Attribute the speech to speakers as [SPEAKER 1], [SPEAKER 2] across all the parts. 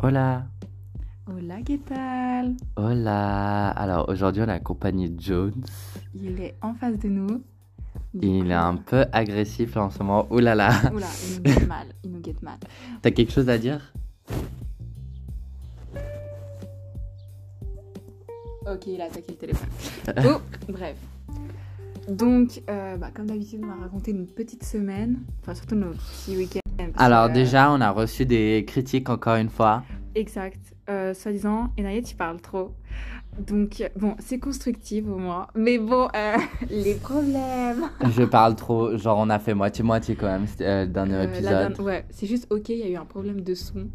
[SPEAKER 1] Hola,
[SPEAKER 2] Hola, ¿qué tal?
[SPEAKER 1] Hola. Alors aujourd'hui on est accompagné de Jones.
[SPEAKER 2] Il est en face de nous.
[SPEAKER 1] Il est un peu agressif là en ce moment. Ouh là là.
[SPEAKER 2] Oula, il nous guette mal. Il nous guette mal.
[SPEAKER 1] T'as quelque chose à dire?
[SPEAKER 2] Ok, il a attaqué le téléphone. Oh, bref. Donc, euh, bah, comme d'habitude, on va raconter une petite semaine. Enfin, surtout nos petits week-ends.
[SPEAKER 1] Alors déjà on a reçu des critiques encore une fois.
[SPEAKER 2] Exact. Euh, Soi-disant, Enayet, tu parles trop. Donc, bon, c'est constructif au moins. Mais bon, euh, les problèmes.
[SPEAKER 1] Je parle trop, genre on a fait moitié-moitié quand même euh, le dernier
[SPEAKER 2] Euh,
[SPEAKER 1] épisode.
[SPEAKER 2] Ouais, c'est juste ok, il y a eu un problème de son.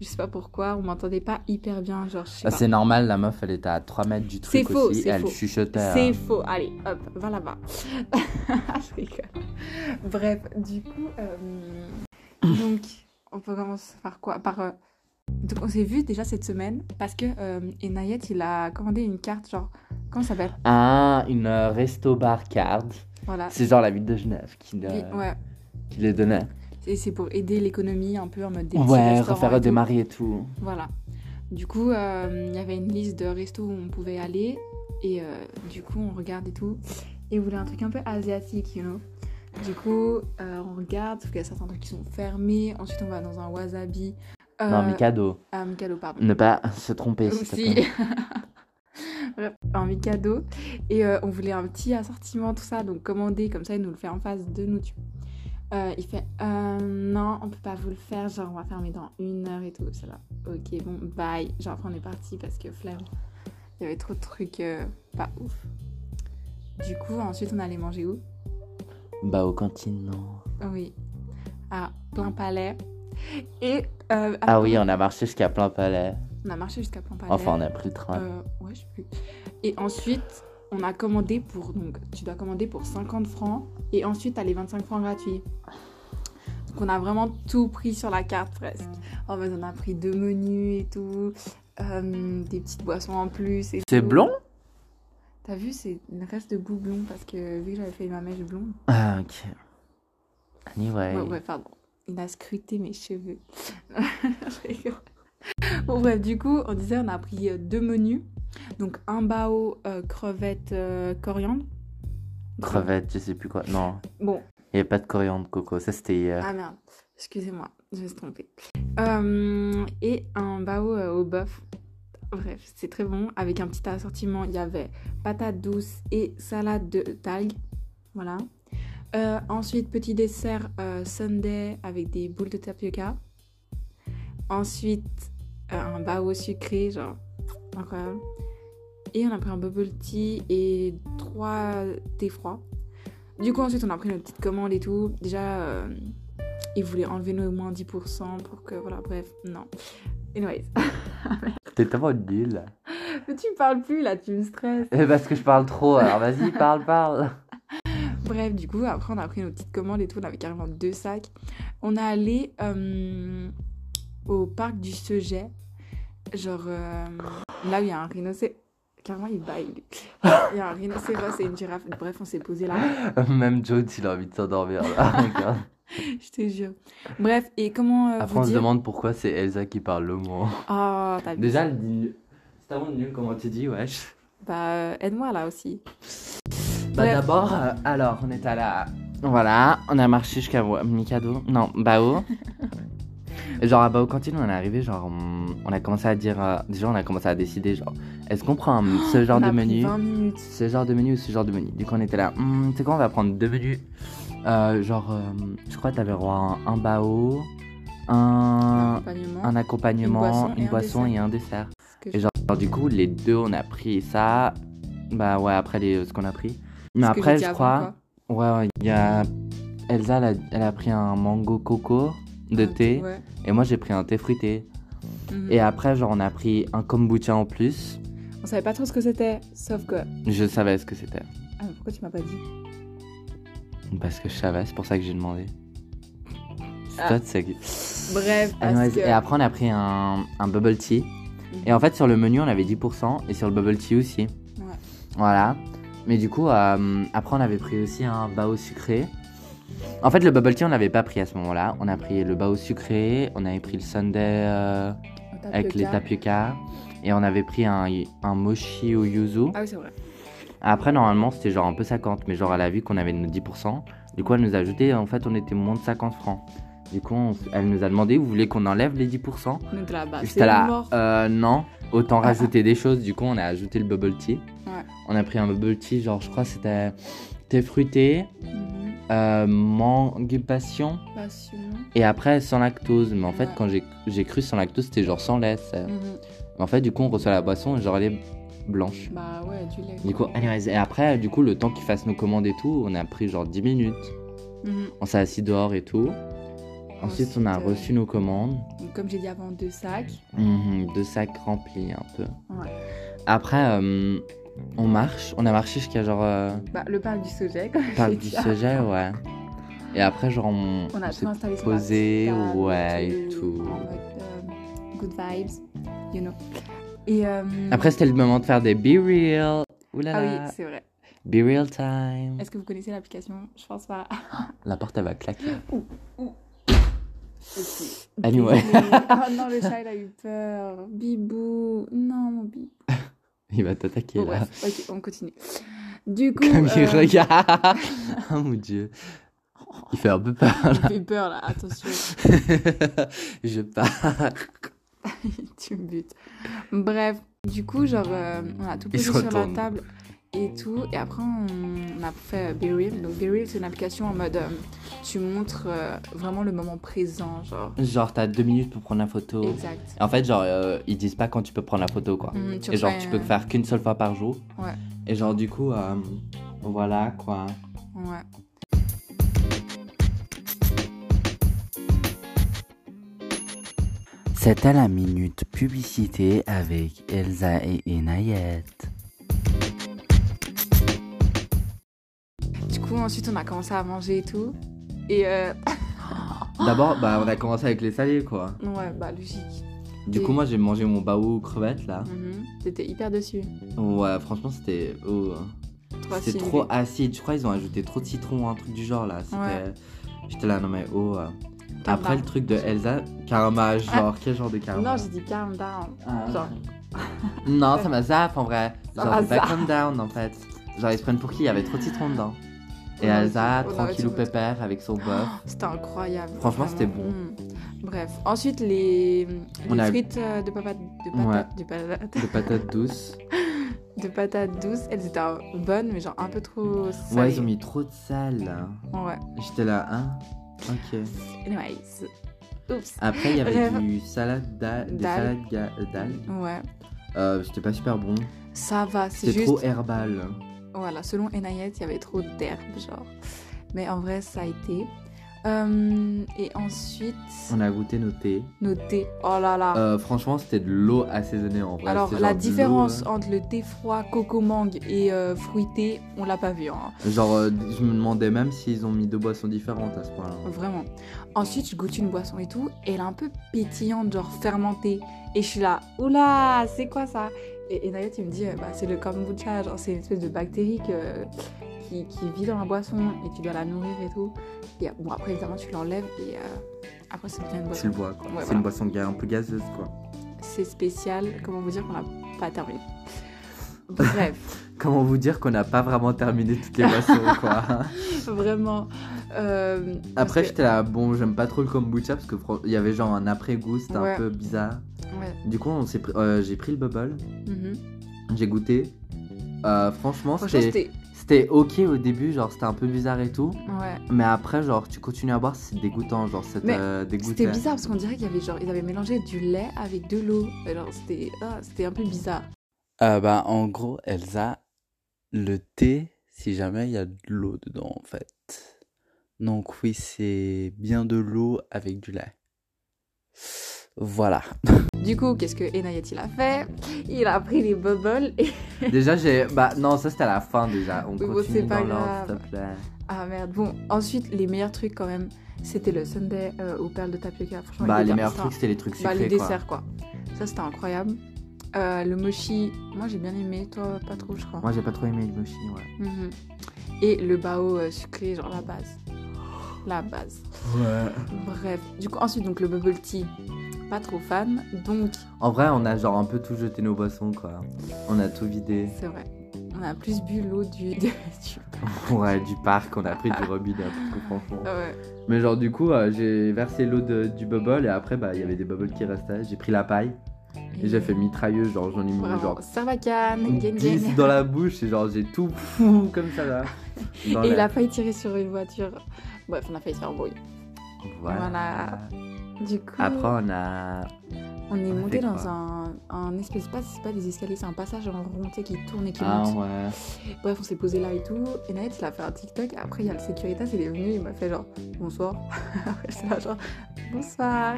[SPEAKER 2] Je sais pas pourquoi, on m'entendait pas hyper bien. Genre,
[SPEAKER 1] Bah, c'est normal, la meuf elle était à 3 mètres du truc
[SPEAKER 2] C'est faux,
[SPEAKER 1] aussi. Elle
[SPEAKER 2] faux.
[SPEAKER 1] chuchotait. hein.
[SPEAKER 2] C'est faux. Allez, hop, va là-bas. je rigole. Bref, du coup, euh, donc, on peut commencer par quoi? Par. euh, donc, on s'est vu déjà cette semaine parce que euh, Enayet, il a commandé une carte, genre. Comment ça s'appelle?
[SPEAKER 1] Ah, une euh, resto bar card.
[SPEAKER 2] Voilà.
[SPEAKER 1] C'est genre la ville de Genève qui, le-
[SPEAKER 2] ouais.
[SPEAKER 1] qui les donnait.
[SPEAKER 2] Et c'est pour aider l'économie un peu en mode des petits
[SPEAKER 1] Ouais,
[SPEAKER 2] restaurants
[SPEAKER 1] refaire
[SPEAKER 2] et tout.
[SPEAKER 1] redémarrer et tout.
[SPEAKER 2] Voilà. Du coup, euh, il y avait une liste de restos où on pouvait aller. Et euh, du coup, on regarde et tout. Et on voulait un truc un peu asiatique, you know? Du coup, euh, on regarde, sauf qu'il y a certains trucs qui sont fermés. Ensuite, on va dans un wasabi. Euh,
[SPEAKER 1] Non, Mikado.
[SPEAKER 2] Ah, Mikado, pardon.
[SPEAKER 1] Ne pas se tromper, s'il te
[SPEAKER 2] Aussi.
[SPEAKER 1] plaît.
[SPEAKER 2] Bref, un Mikado. Et euh, on voulait un petit assortiment, tout ça. Donc, commander, comme ça, il nous le fait en face de nous. tu- Euh, il fait Non, on peut pas vous le faire. Genre, on va fermer dans une heure et tout. C'est là. Ok, bon, bye. Genre, après, on est parti parce que flemme. Il y avait trop de trucs pas ouf. Du coup, ensuite, on allait manger où?
[SPEAKER 1] Bah, aux cantines, non.
[SPEAKER 2] Oui, à plein palais. Et euh,
[SPEAKER 1] Ah oui, on a marché jusqu'à plein palais.
[SPEAKER 2] on a marché jusqu'à plein palais.
[SPEAKER 1] Enfin, on a pris le train.
[SPEAKER 2] Euh, ouais, je sais plus. Et ensuite, on a commandé pour. Donc, tu dois commander pour 50 francs. Et ensuite, t'as les 25 francs gratuits. Donc, on a vraiment tout pris sur la carte presque. En fait, on a pris deux menus et tout. euh, des petites boissons en plus. et
[SPEAKER 1] C'est
[SPEAKER 2] tout.
[SPEAKER 1] blond
[SPEAKER 2] T'as vu, c'est une reste de bout blond parce que vu que j'avais fait ma mèche blonde.
[SPEAKER 1] Ah, ok. Anyway.
[SPEAKER 2] Ouais, ouais, pardon. Il a scruté mes cheveux. Bon, bref, du coup, on disait, on a pris euh, deux menus. Donc, un bao euh, crevette euh, coriandre.
[SPEAKER 1] Crevette, je sais plus quoi. Non,
[SPEAKER 2] Bon,
[SPEAKER 1] il n'y avait pas de coriandre coco. Ça, c'était hier.
[SPEAKER 2] ah merde, excusez-moi, je me suis trompée. Euh, et un bao au bœuf. Bref, c'est très bon. Avec un petit assortiment, il y avait patates douces et salade de talgue. Voilà. Euh, ensuite, petit dessert euh, sundae avec des boules de tapioca. Ensuite, euh, un bao sucré, genre incroyable. Et on a pris un bubble tea et trois thés froids. Du coup, ensuite, on a pris notre petite commande et tout. Déjà, euh, ils voulaient enlever nos moins 10% pour que, voilà, bref, non. Anyways.
[SPEAKER 1] T'es tellement nul.
[SPEAKER 2] Mais tu parles plus là, tu me stresses.
[SPEAKER 1] Eh, Parce que je parle trop. Alors vas-y, parle, parle.
[SPEAKER 2] Bref, du coup, après, on a pris nos petites commandes et tout. On avait carrément deux sacs. On est allé euh, au parc du Seget. Genre, euh, là où il y a un rhinocéros. Carrément, il baille. Il y a un rhinocéros et une girafe. Bref, on s'est posé là.
[SPEAKER 1] Même Jones, il a envie de s'endormir. là.
[SPEAKER 2] Je te jure. Bref, et comment euh,
[SPEAKER 1] Après,
[SPEAKER 2] vous
[SPEAKER 1] on se demande pourquoi c'est Elsa qui parle le mot.
[SPEAKER 2] Oh, t'as vu
[SPEAKER 1] Déjà, elle dit. C'est tellement nul comment tu dis, wesh.
[SPEAKER 2] Bah, euh, aide-moi là aussi.
[SPEAKER 1] Bah
[SPEAKER 2] Bref.
[SPEAKER 1] d'abord, euh, alors on est à la... Voilà, on a marché jusqu'à Mikado. Non, Bao. Genre à Bao Cantine, on est arrivé, genre on, a commencé à dire... euh, déjà on a commencé à décider, genre, est-ce qu'on prend ce genre de menu?
[SPEAKER 2] 20 minutes.
[SPEAKER 1] Ce genre de menu ou ce genre de menu? Du coup on était là, tu sais quoi, on va prendre deux menus. Euh, genre, euh, je crois que t'avais droit à un, un Bao, un,
[SPEAKER 2] Accompagnement.
[SPEAKER 1] un accompagnement,
[SPEAKER 2] Une boisson et un
[SPEAKER 1] et un dessert. Et genre, alors, du coup, les deux, on a pris ça. Bah ouais, après les, ce qu'on a pris. Mais après, je crois. Ouais, ouais, il y a. Elsa, elle a, elle a pris un mango coco de
[SPEAKER 2] Ok,
[SPEAKER 1] thé.
[SPEAKER 2] ouais.
[SPEAKER 1] Et moi, j'ai pris un thé fruité.
[SPEAKER 2] Mhm.
[SPEAKER 1] Et après, genre, on a pris un kombucha en plus.
[SPEAKER 2] On savait pas trop ce que c'était, sauf que.
[SPEAKER 1] Je savais ce que c'était.
[SPEAKER 2] Ah, mais pourquoi tu m'as pas dit?
[SPEAKER 1] Parce que je savais, c'est pour ça que j'ai demandé. C'est
[SPEAKER 2] Ah.
[SPEAKER 1] toi,
[SPEAKER 2] Bref, parce
[SPEAKER 1] Anyways,
[SPEAKER 2] que.
[SPEAKER 1] Et après, on a pris un, un bubble tea.
[SPEAKER 2] Mhm.
[SPEAKER 1] Et en fait, sur le menu, on avait 10%. Et sur le bubble tea aussi.
[SPEAKER 2] Ouais.
[SPEAKER 1] Voilà. Mais du coup, euh, après, on avait pris aussi un bao sucré. En fait, le bubble tea, on l'avait pas pris à ce moment-là. On a pris le bao sucré, on avait pris le sundae euh, avec les tapioca. Et on avait pris un, un mochi au yuzu.
[SPEAKER 2] Ah oui, c'est vrai.
[SPEAKER 1] Après, normalement, c'était genre un peu 50, mais genre elle a vu qu'on avait nos 10%. Du coup, elle nous a ajouté, en fait, on était moins de 50 francs. Du coup, on- elle nous a demandé, vous voulez qu'on enlève les 10%
[SPEAKER 2] On était là-bas.
[SPEAKER 1] J'étais
[SPEAKER 2] C'est
[SPEAKER 1] là,
[SPEAKER 2] mort.
[SPEAKER 1] euh, non, autant rajouter des choses. Du coup, on a ajouté le bubble tea.
[SPEAKER 2] Ouais.
[SPEAKER 1] On a pris un bubble tea, genre, je crois c'était thé fruité,
[SPEAKER 2] Mhm.
[SPEAKER 1] euh, mangue passion,
[SPEAKER 2] Passion.
[SPEAKER 1] et après sans lactose. Mais en fait, quand j'ai cru sans lactose, c'était genre sans lait.
[SPEAKER 2] Mhm.
[SPEAKER 1] En fait, du coup, on reçoit la boisson et genre elle est blanche.
[SPEAKER 2] Bah ouais, du lait.
[SPEAKER 1] Du coup, anyways, et après, du coup, le temps qu'ils fassent nos commandes et tout, on a pris genre 10 minutes.
[SPEAKER 2] Mhm.
[SPEAKER 1] On s'est assis dehors et tout. Ensuite, on a
[SPEAKER 2] Ensuite, euh,
[SPEAKER 1] reçu nos commandes.
[SPEAKER 2] Donc, comme j'ai dit avant, deux sacs.
[SPEAKER 1] Mhm, deux sacs remplis un peu.
[SPEAKER 2] Ouais.
[SPEAKER 1] Après, euh, on marche. On a marché jusqu'à genre euh,
[SPEAKER 2] Bah, le parc du Sojet, comme
[SPEAKER 1] parc
[SPEAKER 2] j'ai
[SPEAKER 1] du Sojet, ouais. Et après, genre, on,
[SPEAKER 2] On a
[SPEAKER 1] s'est
[SPEAKER 2] tout installé sur
[SPEAKER 1] posé, ouais, et tout.
[SPEAKER 2] Good vibes, you know. Et euh,
[SPEAKER 1] Après, c'était le moment de faire des Be Real. Ouh là
[SPEAKER 2] ah oui, c'est vrai.
[SPEAKER 1] Be Real time.
[SPEAKER 2] Est-ce que vous connaissez l'application? Je pense pas.
[SPEAKER 1] La porte, elle va claquer.
[SPEAKER 2] Ok.
[SPEAKER 1] Anyway.
[SPEAKER 2] Désolée. Oh non, le chat, il a eu peur. Bibou. Non, mon bibou.
[SPEAKER 1] Il va t'attaquer là.
[SPEAKER 2] bref, ok, on continue. Du coup.
[SPEAKER 1] Comme il
[SPEAKER 2] euh,
[SPEAKER 1] regarde. oh mon dieu. Il fait un peu peur
[SPEAKER 2] il
[SPEAKER 1] là.
[SPEAKER 2] fait peur là, attention.
[SPEAKER 1] Je pars.
[SPEAKER 2] tu me butes. Bref, du coup, genre, euh, on a tout posé sur la table et tout. Et après, on, on a fait Be Real. Donc, Be Real, c'est une application en mode euh, tu montres euh, vraiment le moment présent, genre.
[SPEAKER 1] Genre, t'as deux minutes pour prendre la photo.
[SPEAKER 2] Exact.
[SPEAKER 1] En fait, genre, ils disent pas quand tu peux prendre la photo, quoi.
[SPEAKER 2] Mm, tu
[SPEAKER 1] Et genre, tu peux faire qu'une seule fois par jour.
[SPEAKER 2] Ouais.
[SPEAKER 1] Et genre, du coup, voilà, quoi.
[SPEAKER 2] Ouais.
[SPEAKER 1] C'était la minute publicité avec Elsa et Enayet.
[SPEAKER 2] Du coup, ensuite, on a commencé à manger et tout. Et euh,
[SPEAKER 1] D'abord, bah, on a commencé avec les salés, quoi.
[SPEAKER 2] ouais, bah, logique.
[SPEAKER 1] Du
[SPEAKER 2] Et-
[SPEAKER 1] coup, moi, j'ai mangé mon bao crevettes, là.
[SPEAKER 2] Mhm. T'étais hyper dessus.
[SPEAKER 1] Ouais, franchement, c'était... oh,
[SPEAKER 2] Trop
[SPEAKER 1] C'était trop acide. Je crois qu'ils ont ajouté trop de citron ou un truc du genre, là. C'était...
[SPEAKER 2] Ouais.
[SPEAKER 1] J'étais là, non mais oh... euh. Après, le truc de Elsa, karma, genre, quel genre de karma
[SPEAKER 2] Non, j'ai dit calm down.
[SPEAKER 1] Ah,
[SPEAKER 2] Genre,
[SPEAKER 1] Non, ça m'a zap en vrai.
[SPEAKER 2] Ça
[SPEAKER 1] Genre,
[SPEAKER 2] m'a
[SPEAKER 1] c'est pas calm down en fait. Genre, ils se prennent pour qui? Il y avait trop de citron dedans. Et
[SPEAKER 2] Ouais,
[SPEAKER 1] Elsa,
[SPEAKER 2] ouais, tu vois.
[SPEAKER 1] pépère avec son bœuf.
[SPEAKER 2] C'était incroyable.
[SPEAKER 1] Franchement, c'était bon.
[SPEAKER 2] Mm. Bref, ensuite les, les
[SPEAKER 1] a-
[SPEAKER 2] frites euh, de patates, de patates, de patates,
[SPEAKER 1] De patates douces.
[SPEAKER 2] de patates douces, elles étaient bonnes, mais genre un peu trop
[SPEAKER 1] Ouais,
[SPEAKER 2] salées.
[SPEAKER 1] ils ont mis trop de sel là.
[SPEAKER 2] Ouais.
[SPEAKER 1] J'étais là, hein? Ok.
[SPEAKER 2] Anyways. Oups.
[SPEAKER 1] Après, il y avait
[SPEAKER 2] Bref.
[SPEAKER 1] du salade d'a- des
[SPEAKER 2] Dalle.
[SPEAKER 1] salades ga- d'algues.
[SPEAKER 2] Ouais.
[SPEAKER 1] Euh, C'était pas super bon.
[SPEAKER 2] Ça va, c'est
[SPEAKER 1] C'était
[SPEAKER 2] juste.
[SPEAKER 1] trop herbal.
[SPEAKER 2] Voilà, selon Enayet, il y avait trop d'herbe, genre. Mais en vrai, ça a été. Euh, et ensuite,
[SPEAKER 1] On a goûté nos thés.
[SPEAKER 2] nos thés. Oh là là.
[SPEAKER 1] Euh, franchement, c'était de l'eau assaisonnée en vrai.
[SPEAKER 2] Alors, la différence
[SPEAKER 1] euh,
[SPEAKER 2] entre le thé froid, coco mangue et euh, fruité, on l'a pas vu. Hein.
[SPEAKER 1] Genre, je me demandais même s'ils ont mis deux boissons différentes à ce point-là.
[SPEAKER 2] Vraiment. Ensuite, je goûte une boisson et tout. Et elle est un peu pétillante, genre fermentée. Et je suis là, oula, c'est quoi ça? Et, et Nayat, il me dit, euh, bah, c'est le kombucha. Genre, c'est une espèce de bactérie que- qui, qui vit dans la boisson et tu dois la nourrir et tout. Et bon, après, évidemment, tu l'enlèves et euh, après, ça devient une
[SPEAKER 1] Tu
[SPEAKER 2] boisson.
[SPEAKER 1] le vois quoi.
[SPEAKER 2] Ouais,
[SPEAKER 1] c'est
[SPEAKER 2] voilà.
[SPEAKER 1] une boisson un peu gazeuse quoi.
[SPEAKER 2] C'est spécial. Comment vous dire qu'on n'a pas terminé? Bref.
[SPEAKER 1] Comment vous dire qu'on n'a pas vraiment terminé toutes les boissons quoi.
[SPEAKER 2] Vraiment. Euh,
[SPEAKER 1] Après
[SPEAKER 2] que-
[SPEAKER 1] j'étais là, bon j'aime pas trop le kombucha parce que il y avait genre un après-goût, c'était
[SPEAKER 2] Ouais.
[SPEAKER 1] un peu bizarre.
[SPEAKER 2] Ouais.
[SPEAKER 1] Du coup on s'est pris- euh, j'ai pris le bubble,
[SPEAKER 2] Mhm.
[SPEAKER 1] j'ai goûté. Euh, franchement
[SPEAKER 2] Franchement,
[SPEAKER 1] c'était
[SPEAKER 2] c'était.
[SPEAKER 1] c'était ok au début, genre c'était un peu bizarre et tout.
[SPEAKER 2] Ouais.
[SPEAKER 1] Mais après genre tu continues à boire c'est dégoûtant, genre c'est
[SPEAKER 2] Mais
[SPEAKER 1] euh, dégoûté.
[SPEAKER 2] C'était bizarre parce qu'on dirait qu'il y avait genre ils avaient mélangé du lait avec de l'eau. Genre c'était ah, c'était un peu bizarre.
[SPEAKER 3] Euh, bah, en gros, Elsa, le thé, si jamais il y a de l'eau dedans, en fait. Donc oui, c'est bien de l'eau avec du lait. Voilà.
[SPEAKER 2] Du coup, qu'est-ce que Enayet il a fait? Il a pris les bubbles et
[SPEAKER 1] Déjà j'ai bah non ça c'était à la fin déjà. On
[SPEAKER 2] Oui, bon,
[SPEAKER 1] continue
[SPEAKER 2] pas
[SPEAKER 1] dans l'ordre s'il te plaît.
[SPEAKER 2] ah merde. Bon, ensuite les meilleurs trucs quand même, c'était le sundae euh, aux perles de tapioca. Franchement,
[SPEAKER 1] Bah les meilleurs trucs c'était les trucs
[SPEAKER 2] Bah
[SPEAKER 1] sucrés
[SPEAKER 2] les
[SPEAKER 1] quoi.
[SPEAKER 2] desserts quoi. Ça c'était incroyable. Euh, le mochi, moi j'ai bien aimé, toi pas trop je crois.
[SPEAKER 1] Moi j'ai pas trop aimé le mochi ouais.
[SPEAKER 2] Mhm. Et le bao euh, sucré, genre la base. La base.
[SPEAKER 1] Ouais.
[SPEAKER 2] Bref, du coup, ensuite, donc le bubble tea. pas trop fan. Donc,
[SPEAKER 1] En vrai, on a genre un peu tout jeté nos boissons, quoi. On a tout vidé.
[SPEAKER 2] c'est vrai. On a plus bu l'eau du, de- du-
[SPEAKER 1] Ouais, du parc, on a pris du robinet, parce que franchement.
[SPEAKER 2] Ouais.
[SPEAKER 1] Mais genre, du coup, euh, j'ai versé l'eau de- du bubble et après, bah, il y avait des bubbles qui restaient. J'ai pris la paille et j'ai fait mitrailleuse, genre, j'en ai mis genre
[SPEAKER 2] Sarbacane, gang
[SPEAKER 1] 10
[SPEAKER 2] gang.
[SPEAKER 1] dans la bouche et genre, j'ai tout fou comme ça là.
[SPEAKER 2] Et il
[SPEAKER 1] la-
[SPEAKER 2] a failli tirer sur une voiture. Bref, on a failli se faire brouiller.
[SPEAKER 1] Voilà.
[SPEAKER 2] Voilà. Du coup,
[SPEAKER 1] Après, on a.
[SPEAKER 2] on est monté dans un, un espèce, pas, c'est pas des escaliers, c'est un passage en rond qui tourne et qui
[SPEAKER 1] Ah
[SPEAKER 2] monte.
[SPEAKER 1] ouais.
[SPEAKER 2] Bref, on s'est posé là et tout. Et Naët, il a fait un TikTok. Après, il y a le Securitas, il est venu, il m'a fait genre bonsoir. J'étais là genre bonsoir.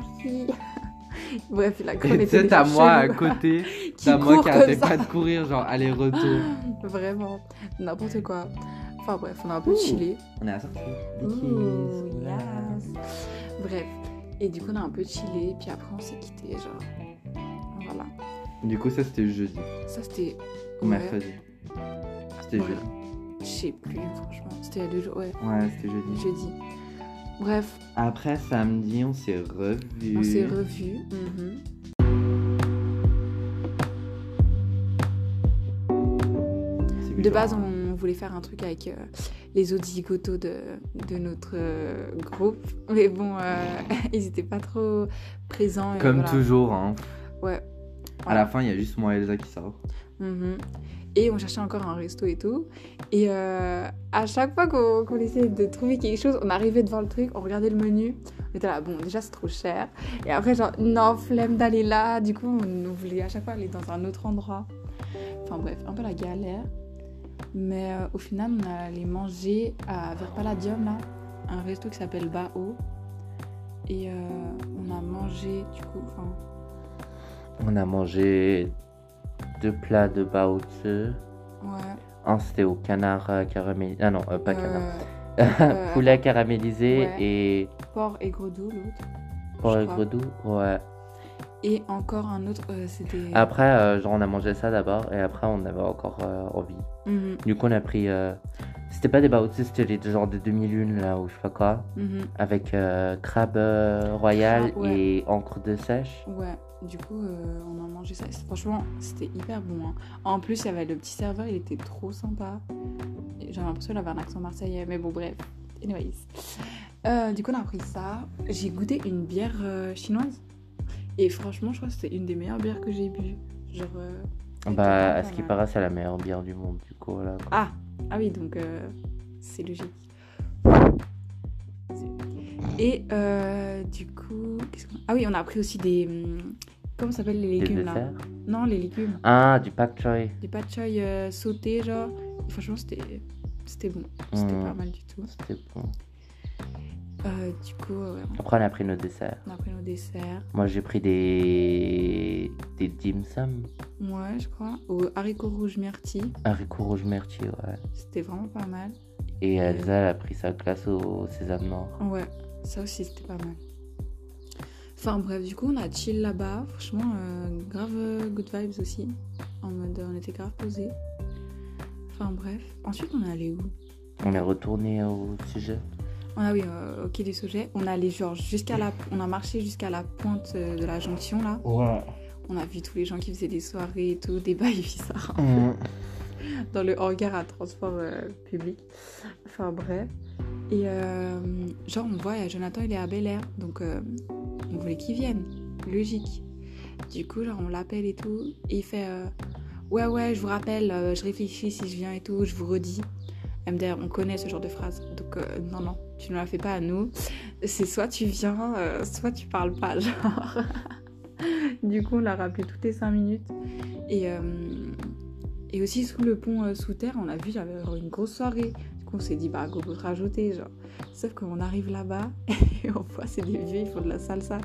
[SPEAKER 2] Bref, il a cru
[SPEAKER 1] tu sais, t'as moi à côté,
[SPEAKER 2] qui
[SPEAKER 1] t'as moi qui arrêtait pas de courir, genre aller-retour.
[SPEAKER 2] Vraiment, n'importe quoi. Enfin bref, on a un peu
[SPEAKER 1] Ouh.
[SPEAKER 2] chillé.
[SPEAKER 1] On est à sortir.
[SPEAKER 2] Ouh, yes. Bref, et du coup, on a un peu chillé. Puis après, on s'est quitté. Genre, voilà.
[SPEAKER 1] Du coup, ça c'était jeudi.
[SPEAKER 2] Ça, c'était.
[SPEAKER 1] Ou
[SPEAKER 2] ouais,
[SPEAKER 1] mercredi. C'était
[SPEAKER 2] Ouais.
[SPEAKER 1] jeudi.
[SPEAKER 2] Je sais plus, franchement. C'était il y a deux jours. Ouais,
[SPEAKER 1] Ouais, c'était jeudi.
[SPEAKER 2] jeudi. Bref,
[SPEAKER 1] Après samedi, on s'est revus.
[SPEAKER 2] on s'est revus. Mhm. De base, on voulait faire un truc avec euh, les autres zigotos de, de notre euh, groupe. Mais bon, euh, ils étaient pas trop présents. et
[SPEAKER 1] Comme
[SPEAKER 2] voilà.
[SPEAKER 1] toujours, hein.
[SPEAKER 2] Ouais.
[SPEAKER 1] À la fin, il y a juste moi et Elsa qui sortent.
[SPEAKER 2] Mhm. Et on cherchait encore un resto et tout. Et à chaque fois qu'on qu'on essayait de trouver quelque chose, on arrivait devant le truc, on regardait le menu. On était là, bon, déjà c'est trop cher. Et après, genre, non, flemme d'aller là. Du coup, on, on voulait à chaque fois aller dans un autre endroit. Enfin bref, un peu la galère. Mais euh, au final, on allé manger à, vers Palladium, là, un resto qui s'appelle Bao. Et euh, on a mangé, du coup, enfin,
[SPEAKER 1] On a mangé deux plats de baozi.
[SPEAKER 2] ouais.
[SPEAKER 1] Un c'était au canard euh, caramélisé. Ah non, euh, pas canard. Poulet caramélisé
[SPEAKER 2] Ouais.
[SPEAKER 1] et
[SPEAKER 2] porc et gredou, l'autre.
[SPEAKER 1] porc et gredou. Ouais.
[SPEAKER 2] Et encore un autre, euh, c'était.
[SPEAKER 1] Après, euh, genre, on a mangé ça d'abord et après, on avait encore euh, envie.
[SPEAKER 2] Mhm,
[SPEAKER 1] Du coup, on a pris. euh, C'était pas des baozi, c'était les genre des demi-lunes là ou je sais pas quoi.
[SPEAKER 2] mhm.
[SPEAKER 1] Avec euh, crabe euh, royal
[SPEAKER 2] ouais.
[SPEAKER 1] et encre de sèche.
[SPEAKER 2] Ouais, du coup, euh, on a mangé ça. Franchement, c'était hyper bon. hein. En plus, il y avait le petit serveur, il était trop sympa. J'avais l'impression qu'il avait un accent marseillais, mais bon, bref. Anyways. Euh, du coup, on a pris ça. J'ai goûté une bière euh, chinoise. Et franchement, je crois que c'était une des meilleures bières que j'ai bu. Genre. euh,
[SPEAKER 1] Bah, à ce qui paraît, c'est la meilleure bière du monde, du coup, quoi.
[SPEAKER 2] Ah, ah oui, donc euh, c'est logique. Et euh, du coup, ah oui, on a pris aussi des hum, comment ça s'appelle les
[SPEAKER 1] Des
[SPEAKER 2] légumes là
[SPEAKER 1] desserts
[SPEAKER 2] Non, les légumes,
[SPEAKER 1] Ah, du pak choi.
[SPEAKER 2] des pâtes choy euh, sautés genre. Franchement, c'était c'était bon, c'était
[SPEAKER 1] Mm.
[SPEAKER 2] pas mal du tout.
[SPEAKER 1] C'était bon.
[SPEAKER 2] Euh, du coup, ouais,
[SPEAKER 1] Après, on a pris nos desserts.
[SPEAKER 2] on a pris nos desserts.
[SPEAKER 1] Moi, j'ai pris des. des dim sum.
[SPEAKER 2] Ouais, je crois. Au haricots rouges myrtille,
[SPEAKER 1] Haricots rouges myrtille, ouais.
[SPEAKER 2] c'était vraiment pas mal.
[SPEAKER 1] Et Elsa, elle a pris sa glace au sésame noir.
[SPEAKER 2] Ouais, ça aussi c'était pas mal. Enfin bref, du coup on a chill là-bas, franchement euh, grave euh, good vibes aussi. En mode on était grave posés. Enfin bref, ensuite on est allé où?
[SPEAKER 1] On est retourné au sujet.
[SPEAKER 2] Ah oui, euh, quai du Sauget. On allé genre jusqu'à la, on a marché jusqu'à la pointe euh, de la jonction là.
[SPEAKER 1] Ouais.
[SPEAKER 2] On a vu tous les gens qui faisaient des soirées et tout, des bails bizarres dans le hangar à transport euh, public. Enfin bref. Et euh, genre on voit, Jonathan il est à Bel Air, donc on voulait qu'il vienne, logique. Du coup genre on l'appelle et tout, et il fait ouais ouais je vous rappelle, je réfléchis si je viens et tout, je vous redis. MDR, on connaît ce genre de phrase, donc non non, tu ne la fais pas à nous. C'est soit tu viens, euh, soit tu parles pas, genre. du coup on l'a rappelé toutes les 5 minutes. Et, euh, et aussi sous le pont euh, sous terre, on a vu, il y une grosse soirée. Du coup, on s'est dit, bah, go peut te rajouter, genre. Sauf qu'on arrive là-bas et on voit, c'est des vieux, ils font de la salsa.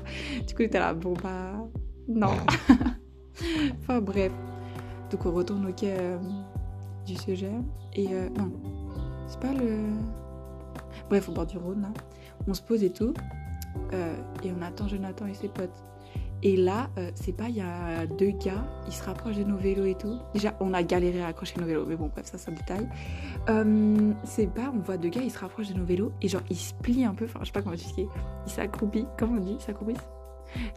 [SPEAKER 2] Du coup, t'es là, bon, bah, non. enfin, bref. Donc, on retourne au quai du sujet. Et non, c'est pas le. Bref, au bord du Rhône, là. On se pose et tout. Euh, et on attend Jonathan et ses potes. Et là, euh, c'est pas, il y a deux gars, ils se rapprochent de nos vélos et tout. Déjà, on a galéré à accrocher nos vélos, mais bon, bref, ça, c'est un détail. Euh, c'est pas, on voit deux gars, ils se rapprochent de nos vélos et genre, ils se plient un peu, enfin, je sais pas comment expliquer. Ils s'accroupissent, comment on dit Ils s'accroupissent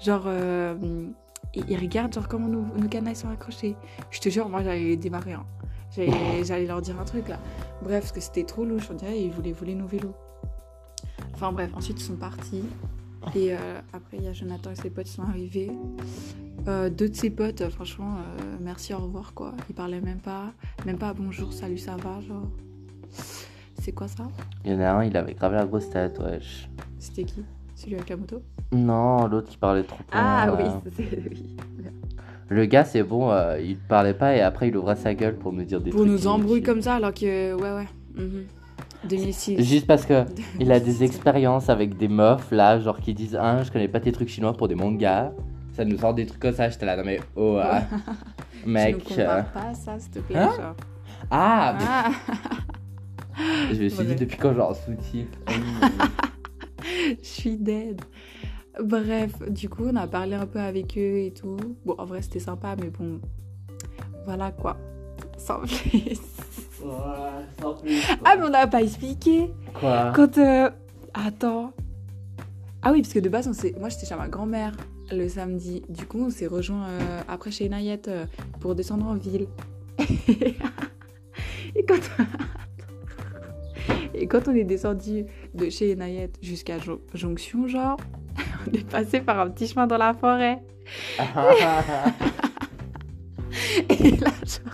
[SPEAKER 2] Genre, euh, ils, regardent genre comment nos, nos canailles sont accrochées. Je te jure, moi j'allais démarrer. hein. J'allais leur dire un truc là. Bref, parce que c'était trop louche, on dirait ils voulaient voler nos vélos. Enfin bref, ensuite ils sont partis. Et euh, après, il y a Jonathan et ses potes qui sont arrivés. Euh, deux de ses potes, euh, franchement, euh, merci, au revoir quoi. Ils parlaient même pas. Même pas bonjour, salut, ça va, genre. C'est quoi ça?
[SPEAKER 1] Il y en a un, il avait grave la grosse tête, wesh.
[SPEAKER 2] C'était qui? Celui avec la moto?
[SPEAKER 1] Non, l'autre qui parlait trop.
[SPEAKER 2] Ah oui, c'est oui.
[SPEAKER 1] Le gars, c'est bon, il parlait pas et après il ouvrait sa gueule pour nous dire des
[SPEAKER 2] Pour
[SPEAKER 1] trucs.
[SPEAKER 2] nous embrouiller comme ça alors que. Ouais, ouais. Mhm. 2006.
[SPEAKER 1] Juste parce que il a des
[SPEAKER 2] 2006.
[SPEAKER 1] expériences avec des meufs là, genre qui disent Ah, je connais pas tes trucs chinois pour des mangas. Ça nous sort des trucs comme ça, j'étais là, non mais oh, ah, mec.
[SPEAKER 2] nous
[SPEAKER 1] euh,
[SPEAKER 2] compares pas ça, s'il te plaît.
[SPEAKER 1] Hein?
[SPEAKER 2] genre.
[SPEAKER 1] Ah, mais
[SPEAKER 2] Ah,
[SPEAKER 1] je me suis dit depuis quand genre sous-titre.
[SPEAKER 2] je suis dead. Bref, du coup, on a parlé un peu avec eux et tout. Bon, en vrai, c'était sympa, mais bon. Voilà quoi. Sans plus. Ah, mais on n'a pas expliqué.
[SPEAKER 1] Quoi
[SPEAKER 2] Quand. euh, Attends. Ah oui, parce que de base, on moi j'étais chez ma grand-mère le samedi. Du coup, on s'est rejoint euh, après chez Nayette euh, pour descendre en ville. Et quand. Et quand on est descendu de chez Nayette jusqu'à Jon- Jonction, genre, on est passé par un petit chemin dans la forêt. Et là, genre.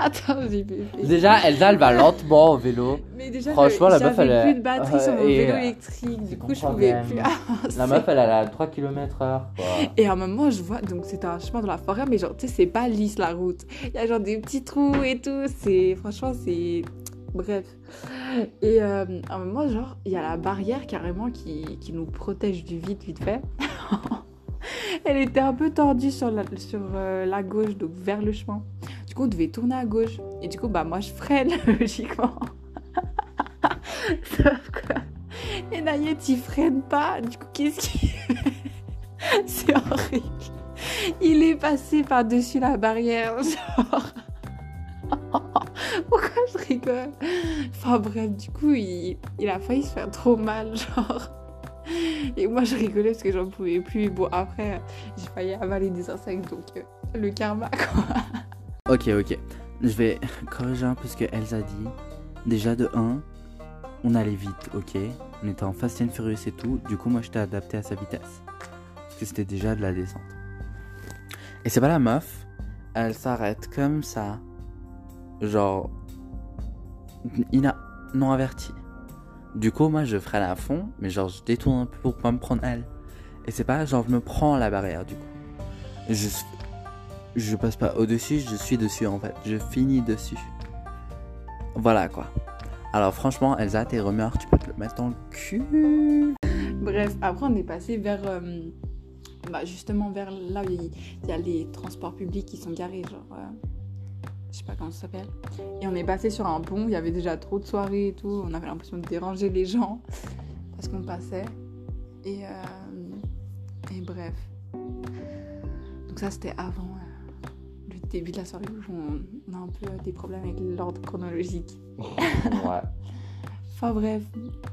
[SPEAKER 2] Attends, j'ai
[SPEAKER 1] Déjà, Elsa, elle va lentement au vélo.
[SPEAKER 2] Mais déjà,
[SPEAKER 1] Franchement, la meuf, elle
[SPEAKER 2] plus
[SPEAKER 1] est-
[SPEAKER 2] de batterie sur mon
[SPEAKER 1] et,
[SPEAKER 2] vélo
[SPEAKER 1] euh,
[SPEAKER 2] électrique.
[SPEAKER 1] c'est
[SPEAKER 2] Du coup, je pouvais plus avancer.
[SPEAKER 1] La meuf, elle, elle a 3 km heure. Quoi.
[SPEAKER 2] Et à un moment, je vois, donc c'était un chemin dans la forêt, mais genre, tu sais, c'est pas lisse la route. Il y a genre des petits trous et tout. C'est, franchement, c'est. Bref. Et euh, à un moment, genre, il y a la barrière carrément qui, qui nous protège du vide, vite fait. Elle était un peu tordue sur euh, la gauche, donc vers le chemin. Du coup, on devait tourner à gauche. Et du coup, bah, moi, je freine, logiquement. Sauf que. Et Nayet, il freine pas. Du coup, qu'est-ce qu'il C'est horrible. Il est passé par-dessus la barrière, genre. Pourquoi je rigole? Enfin bref, du coup, il, il a failli se faire trop mal, genre. Et moi, je rigolais parce que j'en pouvais plus. Bon, après, j'ai failli avaler des insectes, donc euh, le karma, quoi.
[SPEAKER 3] Ok, ok. Je vais corriger un peu ce que Elsa dit. Déjà, de 1, on allait vite, ok On était en Fast and Furious et tout. Du coup, moi, j'étais adapté à sa vitesse. Parce que c'était déjà de la descente. Et c'est pas la meuf. Elle s'arrête comme ça. Genre. Ina, non averti. Du coup, moi, je freine à fond. Mais genre, je détourne un peu pour pas me prendre elle. Et c'est pas genre, je me prends la barrière, du coup. Je, je passe pas au-dessus, je suis dessus en fait. Je finis dessus. Voilà quoi. Alors franchement, Elsa, tes rumeurs, tu peux te le mettre dans le cul.
[SPEAKER 2] Bref, après, on est passé vers. euh, bah, justement, vers là où il y a les transports publics qui sont garés, genre. euh, je sais pas comment ça s'appelle. Et on est passé sur un pont, il y avait déjà trop de soirées et tout. On avait l'impression de déranger les gens parce qu'on passait. Et, euh, et bref. Donc, ça, c'était avant euh, le début de la soirée où on, on a un peu euh, des problèmes avec l'ordre chronologique.
[SPEAKER 1] ouais.
[SPEAKER 2] Enfin bref,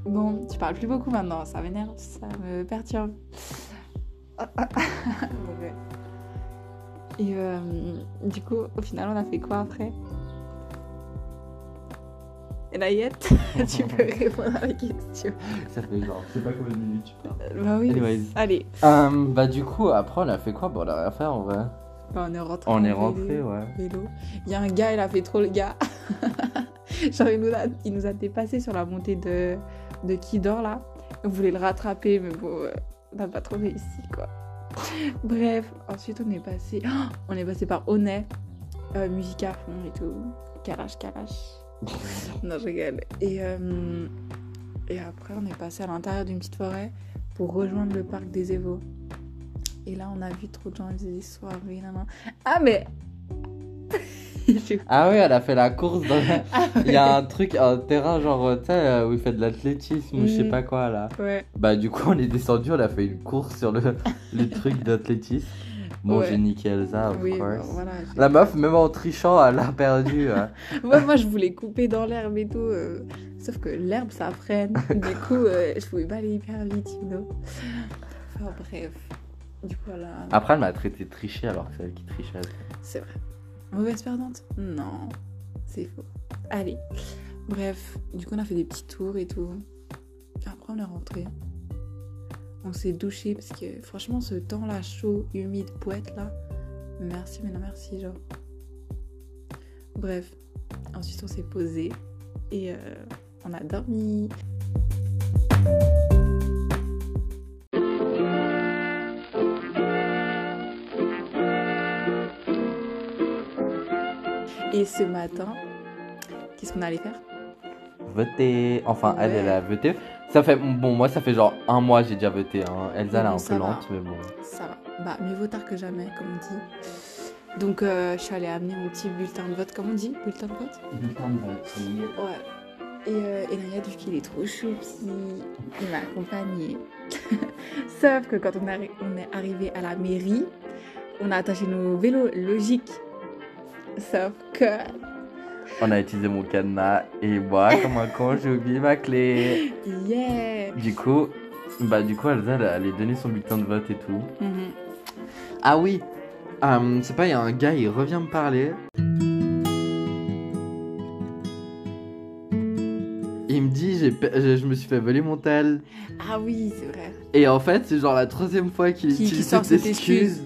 [SPEAKER 2] bon, tu parles plus beaucoup maintenant, ça m'énerve, ça me perturbe. Bref. Et euh, du coup, au final, on a fait quoi après? Et tu peux répondre à la question.
[SPEAKER 1] Ça fait genre, je sais pas combien de minutes tu parles.
[SPEAKER 2] Euh, Bah oui,
[SPEAKER 1] Anyways.
[SPEAKER 2] allez,
[SPEAKER 1] Euh, bah, du coup, après, on a fait quoi? Bon, on a rien fait en vrai.
[SPEAKER 2] Bah, on est rentré.
[SPEAKER 1] On est rentré, ouais.
[SPEAKER 2] vélo. Il y a un gars, il a fait trop le gars. Genre, il nous, a, il nous a dépassé sur la montée de, de Kidor, là. On voulait le rattraper, mais bon, on n'a pas trop réussi, quoi. Bref, ensuite, on est passé... Oh, on est passé par Honnay, euh, musique à fond et tout. Kalash, kalash. non, je rigole. Et, euh, et après, on est passé à l'intérieur d'une petite forêt pour rejoindre le parc des Évaux. Et là, on a vu trop de gens, ils faisaient des soirées, nan, nan. Ah, mais...
[SPEAKER 1] Ah oui, elle a fait la course dans
[SPEAKER 2] Ah,
[SPEAKER 1] Il y a un truc, un terrain genre, tu sais, euh, où il fait de l'athlétisme ou je sais
[SPEAKER 2] Mm.
[SPEAKER 1] pas quoi là.
[SPEAKER 2] Ouais.
[SPEAKER 1] Bah du coup on est descendu, on a fait une course sur le, le truc d'athlétisme. Bon
[SPEAKER 2] Ouais.
[SPEAKER 1] j'ai niqué Elsa, of
[SPEAKER 2] Oui,
[SPEAKER 1] course.
[SPEAKER 2] bah, voilà.
[SPEAKER 1] La meuf, même en trichant, elle a perdu. euh.
[SPEAKER 2] Ouais, moi, je voulais couper dans l'herbe et tout. euh, Sauf que l'herbe, ça freine. Du coup, euh, je pouvais pas aller hyper vite, you know. Enfin bref. Du coup, voilà.
[SPEAKER 1] Après, elle m'a traité de tricher alors que c'est elle qui trichait.
[SPEAKER 2] C'est vrai. Mauvaise perdante Non, c'est faux. Allez. Bref, du coup, on a fait des petits tours et tout. Après, on est rentré. On s'est douché parce que franchement, ce temps-là chaud, humide, poète là, merci, mais non merci, genre. Bref, ensuite on s'est posé et euh, on a dormi. Et ce matin, qu'est-ce qu'on allait faire?
[SPEAKER 1] Voter. Enfin, elle,
[SPEAKER 2] Ouais.
[SPEAKER 1] elle a voté. Ça fait. Bon, moi, ça fait genre un mois j'ai déjà voté. Hein. Elsa, elle est
[SPEAKER 2] Bon,
[SPEAKER 1] un peu
[SPEAKER 2] va.
[SPEAKER 1] lente, mais bon.
[SPEAKER 2] Ça va. Bah, mieux vaut tard que jamais, comme on dit. Donc, euh, je suis allée amener mon petit bulletin de vote, comme on dit? Bulletin de vote? Ouais. Et, euh, et Nayad, vu qu'il est trop choupi, il m'a accompagné. Sauf que quand on, arri- on est arrivé à la mairie, on a attaché nos vélos logiques. Sauf que.
[SPEAKER 1] On a utilisé mon cadenas et moi, comme un con, j'ai oublié ma clé.
[SPEAKER 2] Yeah
[SPEAKER 1] Du coup, bah, du coup, Elsa, elle allait donner son bulletin de vote et tout.
[SPEAKER 2] Mhm.
[SPEAKER 1] Ah oui, euh, c'est pas, il y a un gars, il revient me parler. Il me dit, j'ai, je, je me suis fait voler mon tel.
[SPEAKER 2] Ah oui, c'est vrai.
[SPEAKER 1] Et en fait, c'est genre la troisième fois qu'il
[SPEAKER 2] Qui- qui
[SPEAKER 1] utilise cette excuse.
[SPEAKER 2] excuse.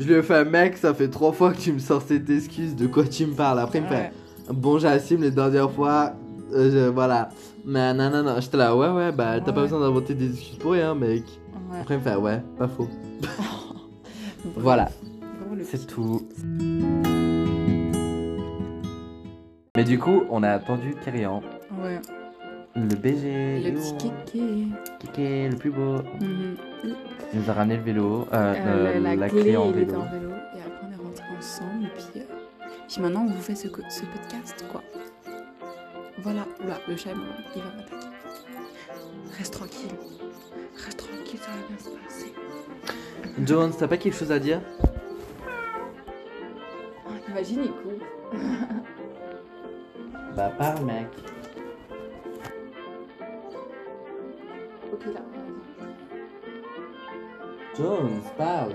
[SPEAKER 1] Je lui ai fait, mec, ça fait trois fois que tu me sors cette excuse. De quoi tu me parles Après, il me fait, bon, j'assume les dernières fois. euh, je- voilà. Mais non, non, non. J'étais là, ouais, ouais, bah, t'as pas besoin d'inventer des excuses pour rien, mec.
[SPEAKER 2] Ouais.
[SPEAKER 1] Après, il me fait, ouais, pas faux. Voilà. C'est tout. Mais du coup, on a attendu Kyrian,
[SPEAKER 2] Ouais.
[SPEAKER 1] le BG,
[SPEAKER 2] Le petit kéké.
[SPEAKER 1] Kéké, le plus beau.
[SPEAKER 2] Mhm.
[SPEAKER 1] Il nous a ramené le vélo, euh,
[SPEAKER 2] Euh,
[SPEAKER 1] euh,
[SPEAKER 2] la,
[SPEAKER 1] la,
[SPEAKER 2] clé,
[SPEAKER 1] clé en
[SPEAKER 2] il était
[SPEAKER 1] vélo.
[SPEAKER 2] en vélo. Et après, on est rentrés ensemble. Et puis, euh, puis maintenant, on vous fait ce, ce podcast, quoi. Voilà. Oula, le chat, il va m'attaquer. Reste tranquille. Reste tranquille, ça va bien se passer.
[SPEAKER 1] Jones, t'as pas quelque chose à dire?
[SPEAKER 2] Ah, Imagine, il court.
[SPEAKER 1] Bah, parle, mec.
[SPEAKER 2] Ok, là.
[SPEAKER 1] Jones, parle.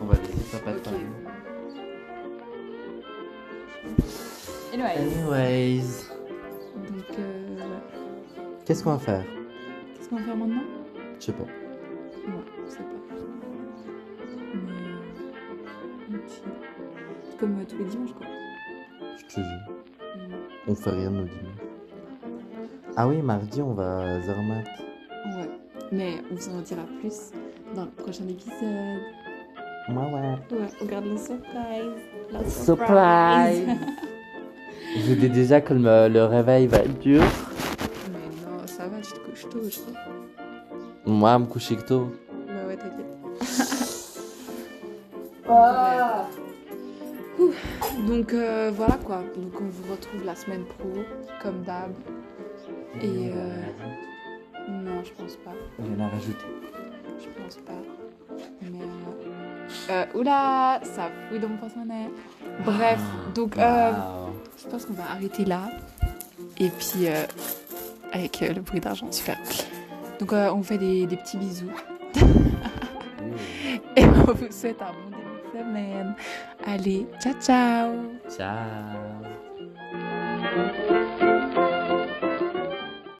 [SPEAKER 1] On va laisser papa
[SPEAKER 2] Ok.
[SPEAKER 1] parler.
[SPEAKER 2] Anyway.
[SPEAKER 1] Anyways,
[SPEAKER 2] Donc, euh, ouais.
[SPEAKER 1] qu'est-ce qu'on va faire?
[SPEAKER 2] Qu'est-ce qu'on va faire maintenant?
[SPEAKER 1] Je sais pas.
[SPEAKER 2] Ouais, je sais pas. Mais. Comme euh, tous les dimanches, quoi.
[SPEAKER 1] Je te jure.
[SPEAKER 2] Mm.
[SPEAKER 1] On fait rien de nos dimanches. Ah oui, mardi, on va à Zermatt.
[SPEAKER 2] Ouais. Mais on vous en dira plus dans le prochain épisode.
[SPEAKER 1] Ouais, ouais.
[SPEAKER 2] Ouais, on garde la surprise. La
[SPEAKER 1] Surprise. Je dis déjà que le, le réveil va être dur.
[SPEAKER 2] Mais non, ça va, tu te couches tôt, je crois.
[SPEAKER 1] Moi, me coucher tôt.
[SPEAKER 2] Bah ouais, t'inquiète. Ouh. Donc euh, voilà quoi. Donc on vous retrouve la semaine pro, comme d'hab. Et euh, non, je pense pas.
[SPEAKER 1] Rien à rajouter.
[SPEAKER 2] Je pense pas. Mais euh, euh, oula, ça fouille dans mon porte-monnaie. Bref, donc euh,
[SPEAKER 1] Wow.
[SPEAKER 2] je pense qu'on va arrêter là. Et puis euh, avec euh, le bruit d'argent, super. Donc euh, on vous fait des, des petits bisous. Et on vous souhaite un bon début de semaine. Allez, ciao ciao
[SPEAKER 1] Ciao.